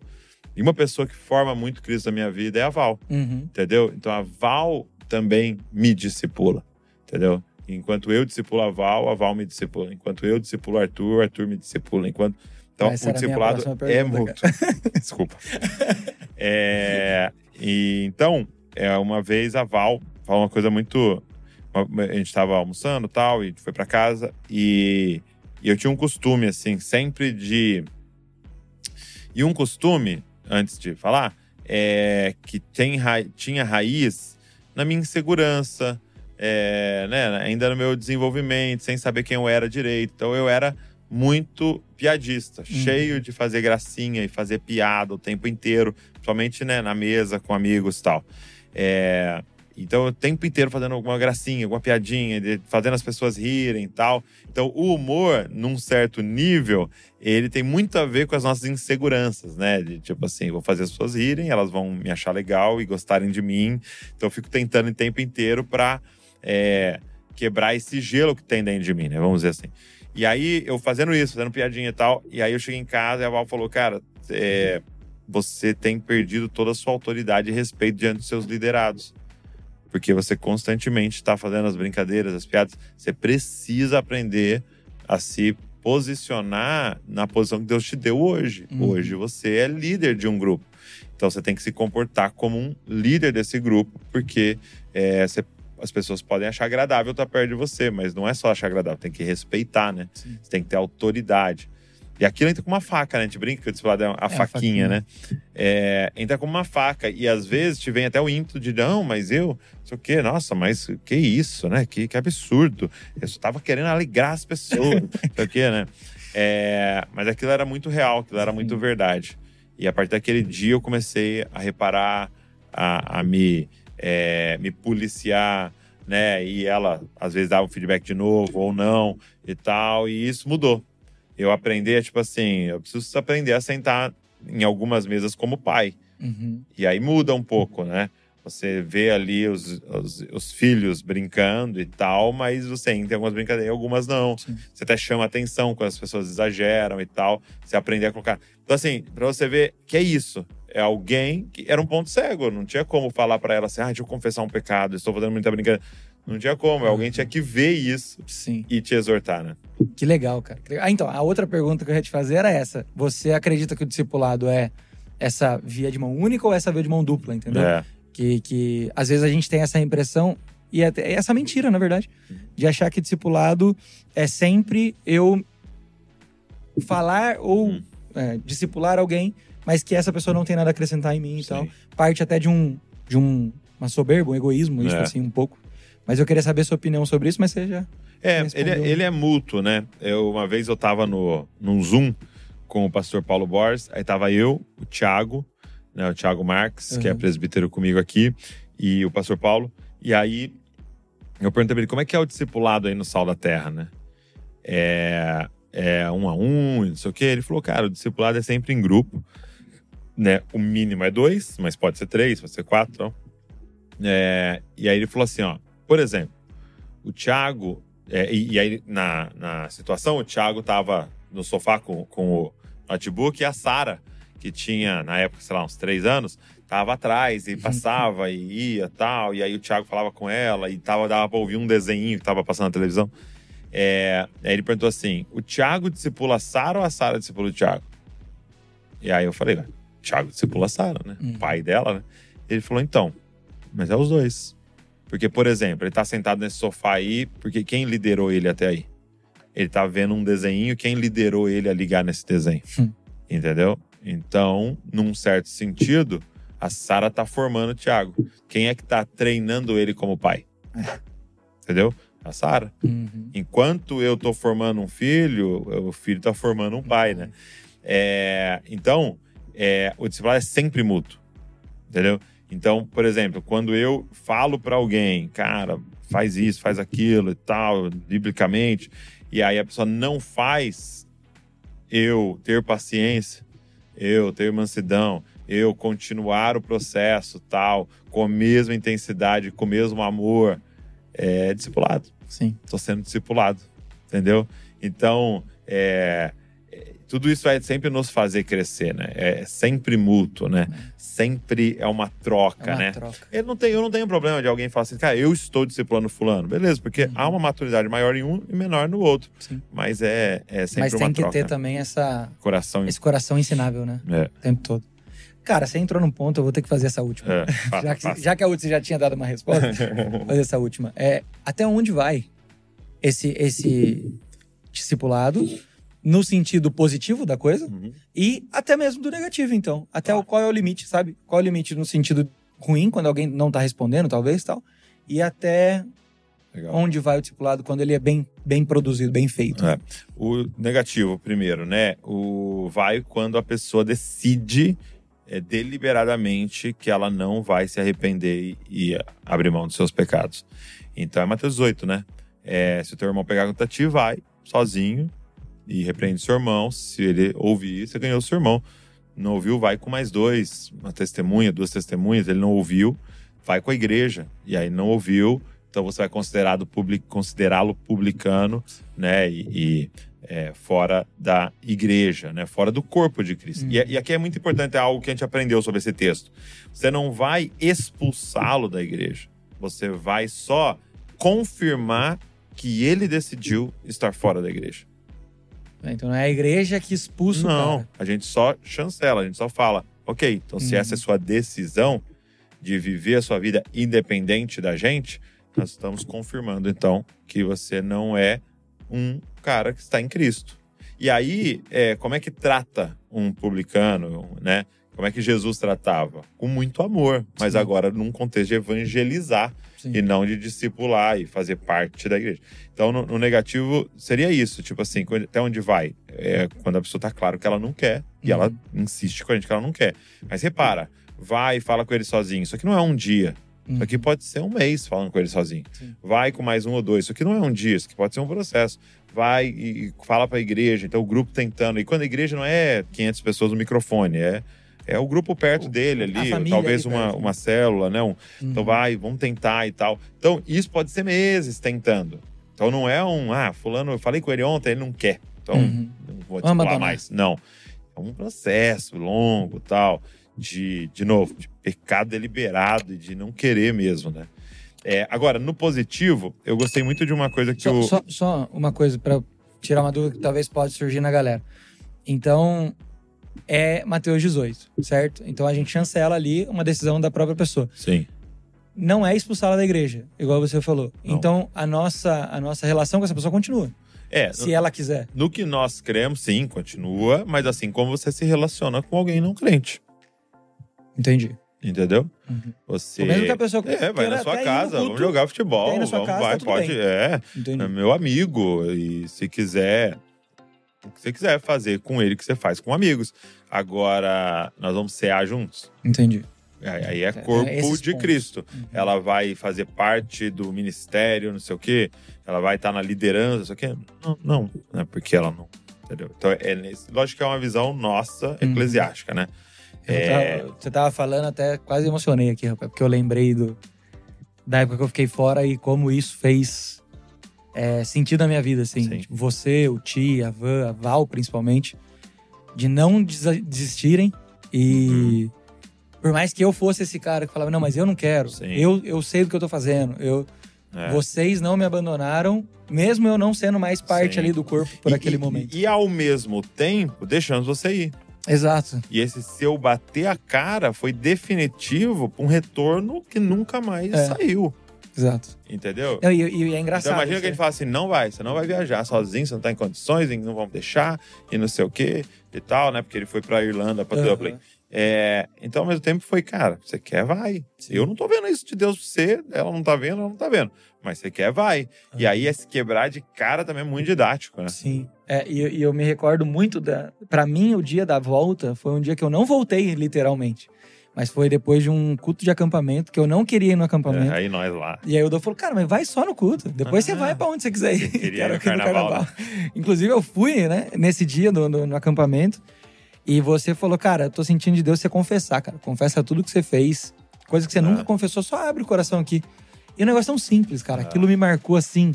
E uma pessoa que forma muito Cristo na minha vida é a Val. Uhum. Entendeu? Então a Val também me discipula. Entendeu? Enquanto eu discipulo a Val, a Val me discipula. Enquanto eu discipulo o Arthur, o Arthur me discipula. Enquanto então, Essa o discipulado é mútuo. Desculpa. É, e, então, é, uma vez a Val falou uma coisa muito. A gente estava almoçando tal, e foi para casa, e, e eu tinha um costume, assim, sempre de. E um costume, antes de falar, é que tem ra... tinha raiz na minha insegurança, é, né, ainda no meu desenvolvimento, sem saber quem eu era direito. Então eu era muito piadista, uhum. cheio de fazer gracinha e fazer piada o tempo inteiro, principalmente né, na mesa com amigos e tal. É, então, o tempo inteiro fazendo alguma gracinha, alguma piadinha, fazendo as pessoas rirem e tal. Então, o humor, num certo nível, ele tem muito a ver com as nossas inseguranças, né? De tipo assim, vou fazer as pessoas rirem, elas vão me achar legal e gostarem de mim. Então, eu fico tentando o tempo inteiro para é, quebrar esse gelo que tem dentro de mim, né? Vamos dizer assim. E aí, eu fazendo isso, fazendo piadinha e tal, e aí eu cheguei em casa e a Val falou, cara, é, você tem perdido toda a sua autoridade e respeito diante dos seus liderados. Porque você constantemente está fazendo as brincadeiras, as piadas. Você precisa aprender a se posicionar na posição que Deus te deu hoje. Uhum. Hoje você é líder de um grupo. Então você tem que se comportar como um líder desse grupo, porque é, você as pessoas podem achar agradável estar perto de você, mas não é só achar agradável, tem que respeitar, né? Sim. Você tem que ter autoridade. E aquilo entra com uma faca, né? A gente brinca que o discipulado é a, é, faquinha, a faquinha, né? É, entra com uma faca. E às vezes te vem até o ímpeto de, não, mas eu, não sei o quê, nossa, mas que isso, né? Que, que absurdo. Eu só tava querendo alegrar as pessoas, não sei o quê, né? É, mas aquilo era muito real, aquilo era muito verdade. E a partir daquele dia eu comecei a reparar, a, a me é, me policiar, né? E ela às vezes dava um feedback de novo ou não e tal. E isso mudou. Eu aprendi, tipo assim, eu preciso aprender a sentar em algumas mesas como pai. Uhum. E aí muda um pouco, né? Você vê ali os, os, os, filhos brincando e tal, mas você tem algumas brincadeiras, algumas não. Sim. Você até chama atenção quando as pessoas exageram e tal. Você aprende a colocar. Então, assim, pra você ver que é isso é alguém que era um ponto cego. Não tinha como falar para ela assim, ah, deixa eu confessar um pecado, estou fazendo muita brincadeira. Não tinha como. Alguém tinha que ver isso Sim. e te exortar, né? Que legal, cara. Ah, então, a outra pergunta que eu ia te fazer era essa. Você acredita que o discipulado é essa via de mão única ou essa via de mão dupla, entendeu? É. Que, que às vezes a gente tem essa impressão e até essa mentira, na verdade, de achar que discipulado é sempre eu falar ou hum. é, discipular alguém mas que essa pessoa não tem nada a acrescentar em mim e tal. Parte até de um de um, uma soberba, um egoísmo, isso é. assim, um pouco. Mas eu queria saber sua opinião sobre isso, mas você já. É, ele, é, ele é mútuo, né? Eu, uma vez eu tava no, num Zoom com o pastor Paulo Borges, aí tava eu, o Thiago, né, o Thiago Marques, uhum. que é presbítero comigo aqui, e o pastor Paulo. E aí eu perguntei pra ele como é que é o discipulado aí no Sal da Terra, né? É, é um a um, não sei o quê. Ele falou, cara, o discipulado é sempre em grupo né? O mínimo é dois, mas pode ser três, pode ser quatro. É, e aí ele falou assim, ó, por exemplo, o Thiago, é, e, e, aí na, na situação, o Thiago tava no sofá com, com o notebook e a Sara, que tinha, na época, sei lá, uns três anos, tava atrás e passava e ia tal. E aí o Thiago falava com ela e tava, dava pra ouvir um desenho que tava passando na televisão. É, aí ele perguntou assim: o Thiago discipula a Sara ou a Sara discipula o Thiago? E aí eu falei, Thiago discipula a Sara, né? Uhum. Pai dela, né? Ele falou, então, mas é os dois. Porque, por exemplo, ele tá sentado nesse sofá aí, porque quem liderou ele até aí? Ele tá vendo um desenho, quem liderou ele a ligar nesse desenho? Hum. Entendeu? Então, num certo sentido, a Sara tá formando o Tiago. Quem é que tá treinando ele como pai? Entendeu? A Sara. Uhum. Enquanto eu tô formando um filho, o filho tá formando um pai, né? É, então, é, o discipulado é sempre mútuo, entendeu? Então, por exemplo, quando eu falo para alguém, cara, faz isso, faz aquilo e tal, biblicamente, e aí a pessoa não faz, eu ter paciência, eu ter mansidão, eu continuar o processo tal, com a mesma intensidade, com o mesmo amor, é discipulado. Sim. Estou sendo discipulado, entendeu? Então, é, tudo isso vai sempre nos fazer crescer, né? É sempre mútuo, né? Sempre é uma troca, É uma né? troca. Eu não, tenho, eu não tenho problema de alguém falar assim, cara, eu estou discipulando fulano. Beleza, porque Uhum. há uma maturidade maior em um e menor no outro. Sim. Mas é, é sempre Mas uma tem que troca. ter também essa, Coração esse coração ensinável, né? É, O tempo todo. Cara, você entrou num ponto, eu vou ter que fazer essa última. é, Já que, já que a você já tinha dado uma resposta, vou fazer essa última. É, até onde vai esse, esse discipulado no sentido positivo da coisa Uhum. e até mesmo do negativo, então. Até o, qual é o limite, sabe? Qual é o limite no sentido ruim, quando alguém não tá respondendo, talvez, tal. E até Legal. onde vai o discipulado quando ele é bem, bem produzido, bem feito. É. O negativo, primeiro, né? O vai quando a pessoa decide é, deliberadamente que ela não vai se arrepender e, abrir mão dos seus pecados. Então é Mateus 18, né? É, se o teu irmão pegar contra ti, vai sozinho e repreende seu irmão. Se ele ouvir, você ganhou seu irmão. Não ouviu, vai com mais dois, uma testemunha, duas testemunhas. Ele não ouviu, vai com a igreja. E aí não ouviu, então você vai considerado public, considerá-lo publicano, né? E, e, é, fora da igreja, né? Fora do corpo de Cristo. Uhum. E, e aqui é muito importante é algo que a gente aprendeu sobre esse texto. Você não vai expulsá-lo da igreja. Você vai só confirmar que ele decidiu estar fora da igreja. Então não é a igreja que expulsa o Não, cara. a gente só chancela, a gente só fala, ok, então se Uhum. essa é sua decisão de viver a sua vida independente da gente, nós estamos confirmando então que você não é um cara que está em Cristo. E aí, é, como é que trata um publicano, né? Como é que Jesus tratava? Com muito amor, mas Sim. agora num contexto de evangelizar Sim. e não de discipular e fazer parte da igreja. Então, no, no negativo, seria isso. Tipo assim, até onde vai? É quando a pessoa tá claro que ela não quer e Uhum. ela insiste com a gente que ela não quer. Mas repara, vai e fala com ele sozinho. Isso aqui não é um dia. Uhum. Isso aqui pode ser um mês falando com ele sozinho. Sim. Vai com mais um ou dois. Isso aqui não é um dia, isso aqui pode ser um processo. Vai e fala pra igreja. Então, o grupo tentando. E quando a igreja não é 500 pessoas no microfone, é, é o grupo perto O- dele ali, família talvez uma, perto. uma célula, né? Um, então Uhum. vai, vamos tentar e tal. Então, isso pode ser meses tentando. Então não é um, ah, fulano, eu falei com ele ontem, ele não quer. Então, Uhum. não vou discipular abandonar. mais. Não. É um processo longo tal, de, de novo, de pecado deliberado e de não querer mesmo, né? É, agora, no positivo, eu gostei muito de uma coisa que Só, o. só, só uma coisa pra tirar uma dúvida que talvez pode surgir na galera. Então, é Mateus 18, certo? Então a gente chancela ali uma decisão da própria pessoa. Sim. Não é expulsá-la da igreja, igual você falou. Não. Então a nossa, a nossa relação com essa pessoa continua, É, se ela quiser. no que nós cremos, sim, continua, mas assim como você se relaciona com alguém não crente. Entendi. Entendeu? Uhum. Você. Mesmo que a pessoa É, vai na sua no casa, vamos jogar futebol, vamos, casa, vai, tá pode. bem. É, Entendi. é meu amigo. E se quiser, o que você quiser fazer com ele, que você faz com amigos. Agora, nós vamos cear juntos. Entendi. Aí aí é corpo esses de pontos. Cristo. Uhum. Ela vai fazer parte do ministério, não sei o quê. Ela vai estar na liderança, não sei o quê. Não, não, né? Porque ela não. Entendeu? Então, é nesse, lógico que é uma visão nossa, Uhum. eclesiástica, né? É. tava- você tava falando, até quase emocionei aqui, rapaz, porque eu lembrei do, da época que eu fiquei fora e como isso fez é, sentido na minha vida, assim. Sim. Tipo, você, o Ti, a Van, a Val, principalmente, de não desistirem e. Por mais que eu fosse esse cara que falava, não, mas eu não quero. Sim. Eu, eu sei do que eu tô fazendo. Eu, É. Vocês não me abandonaram, mesmo eu não sendo mais parte Sim. ali do corpo por E- aquele e- momento. E, ao mesmo tempo, deixando você ir. Exato. E esse seu bater a cara foi definitivo para um retorno que nunca mais É. saiu. Exato. Entendeu? E, e- e é engraçado. Então imagina que a gente fala assim, não vai, você não vai viajar sozinho, você não tá em condições, e não vamos deixar, e não sei o quê, e tal, né? Porque ele foi pra Irlanda, pra Aham. Dublin. É, então, ao mesmo tempo, foi, cara, você quer, vai. Eu não tô vendo isso de Deus pra você, ela não tá vendo, ela não tá vendo. Mas você quer, vai. E aí, esse quebrar de cara também é muito didático, né? Sim. É, e, e eu me recordo muito da. Pra mim, o dia da volta foi um dia que eu não voltei, literalmente. Mas foi depois de um culto de acampamento, que eu não queria ir no acampamento. É, aí nós lá. E aí o Dô falou, cara, mas vai só no culto. Depois Ah, você vai pra onde você quiser ir. queria Que era ir no aqui carnaval, né? Inclusive, eu fui, né, nesse dia no, no- no acampamento. E você falou, cara, eu tô sentindo de Deus você confessar, cara. Confessa tudo que você fez. Coisa que você Ah. nunca confessou, só abre o coração aqui. E o negócio é tão simples, cara. Ah. Aquilo me marcou assim,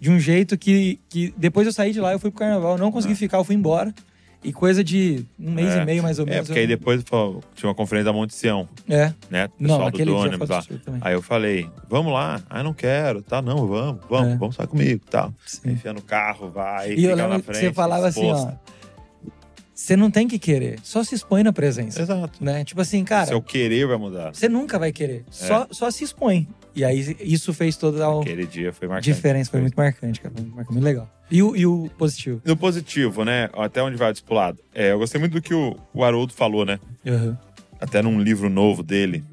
de um jeito que, que depois eu saí de lá, eu fui pro carnaval, não consegui ficar, eu fui embora. E coisa de um mês. É. e meio, mais ou É, menos. porque aí eu- depois pô, tinha uma conferência da Monte Sião, É. né? O Não, pessoal do ônibus lá. Aí eu falei, vamos lá. Ah, não quero. Tá, não, vamos, vamos, É. vamos sair comigo. Sim. Enfia no carro, vai, E eu lembro frente. você falava assim, ó. Você não tem que querer, só se expõe na presença. Exato. Né? Tipo assim, cara, Seu querer vai mudar. você nunca vai querer. Só, só se expõe. E aí isso fez toda a Aquele dia foi marcante. diferença. Foi muito marcante, cara. Foi muito, legal. E o, e o positivo? No positivo, né? Até onde vai o discipulado. É, eu gostei muito do que o, o Haroldo falou, né? Uhum. Até num livro novo dele,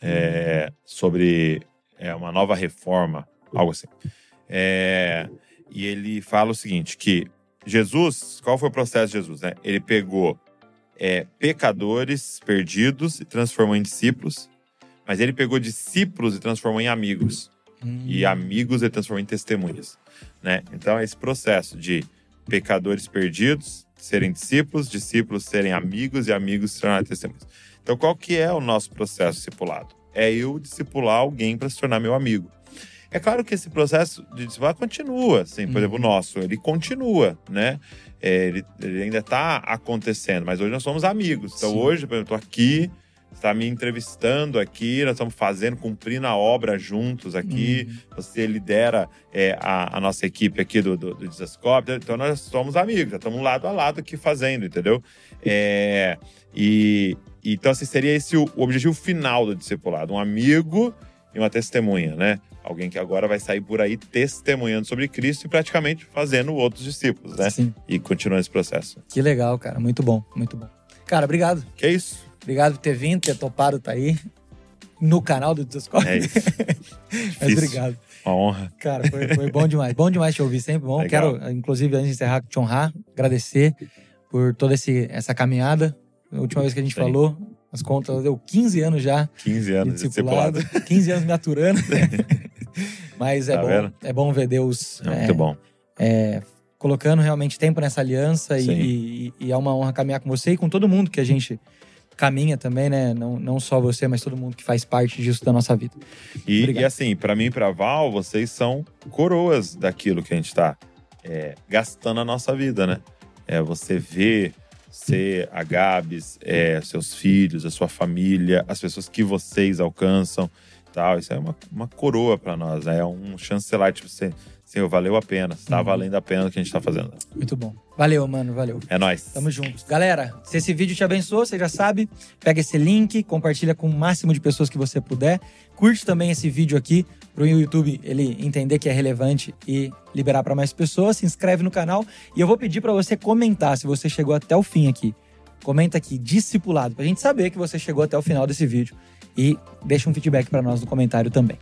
é, sobre é, uma nova reforma, algo assim. É, e ele fala o seguinte, que Jesus, qual foi o processo de Jesus, né? Ele pegou é, pecadores perdidos e transformou em discípulos, mas ele pegou discípulos e transformou em amigos. Hum. e amigos ele transformou em testemunhas, né? Então esse processo de pecadores perdidos serem discípulos, discípulos serem amigos e amigos se tornarem testemunhas. Então qual que é o nosso processo discipulado? É eu discipular alguém para se tornar meu amigo. É claro que esse processo de discipulado continua, assim, por Uhum. exemplo, o nosso, ele continua, né? É, ele, ele ainda está acontecendo, mas hoje nós somos amigos. Então Sim. hoje, por exemplo, eu tô aqui, está me entrevistando aqui, nós estamos fazendo, cumprindo a obra juntos aqui. Uhum. Você lidera é, a, a nossa equipe aqui do, do, do Desascope, então nós somos amigos, já estamos lado a lado aqui fazendo, entendeu? É, e então, assim, seria esse o, o objetivo final do discipulado: um amigo e uma testemunha, né? Alguém que agora vai sair por aí testemunhando sobre Cristo e praticamente fazendo outros discípulos, né? Sim. E continuando esse processo. Que legal, cara. Muito bom, muito bom. Cara, obrigado. Que é isso? Obrigado por ter vindo, ter topado tá aí no canal do Discord. É isso. Mas obrigado. Uma honra. Cara, foi, foi bom demais. Bom demais te ouvir, sempre bom. Legal. Quero, inclusive, antes de encerrar, te honrar, agradecer por toda esse, essa caminhada. A última vez que a gente Sim. falou, as contas deu 15 anos já 15 de anos de discipulado. discipulado. 15 anos me aturando. Mas é Tá bom. vendo? É bom ver Deus É é, muito bom. é, colocando realmente tempo nessa aliança e, e- e é uma honra caminhar com você e com todo mundo que a gente caminha também, né? Não, não só você, mas todo mundo que faz parte disso da nossa vida. E, e assim, pra mim e pra Val, vocês são coroas daquilo que a gente tá é, gastando a nossa vida, né? É, você vê você, a Gabs, é, seus filhos, a sua família, as pessoas que vocês alcançam, tal. Isso é uma, uma coroa pra nós, né? É um chancelar, tipo, você, Senhor, valeu a pena, tá Uhum. valendo a pena o que a gente tá fazendo. Muito bom. Valeu, mano, valeu. É nóis. Tamo juntos. Galera, se esse vídeo te abençoou, você já sabe, pega esse link, compartilha com o máximo de pessoas que você puder. Curte também esse vídeo aqui pro YouTube ele entender que é relevante e liberar para mais pessoas. Se inscreve no canal e eu vou pedir para você comentar se você chegou até o fim aqui. Comenta aqui, discipulado, pra gente saber que você chegou até o final desse vídeo e deixa um feedback para nós no comentário também.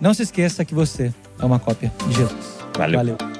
Não se esqueça que você é uma cópia de Jesus. Valeu. Valeu.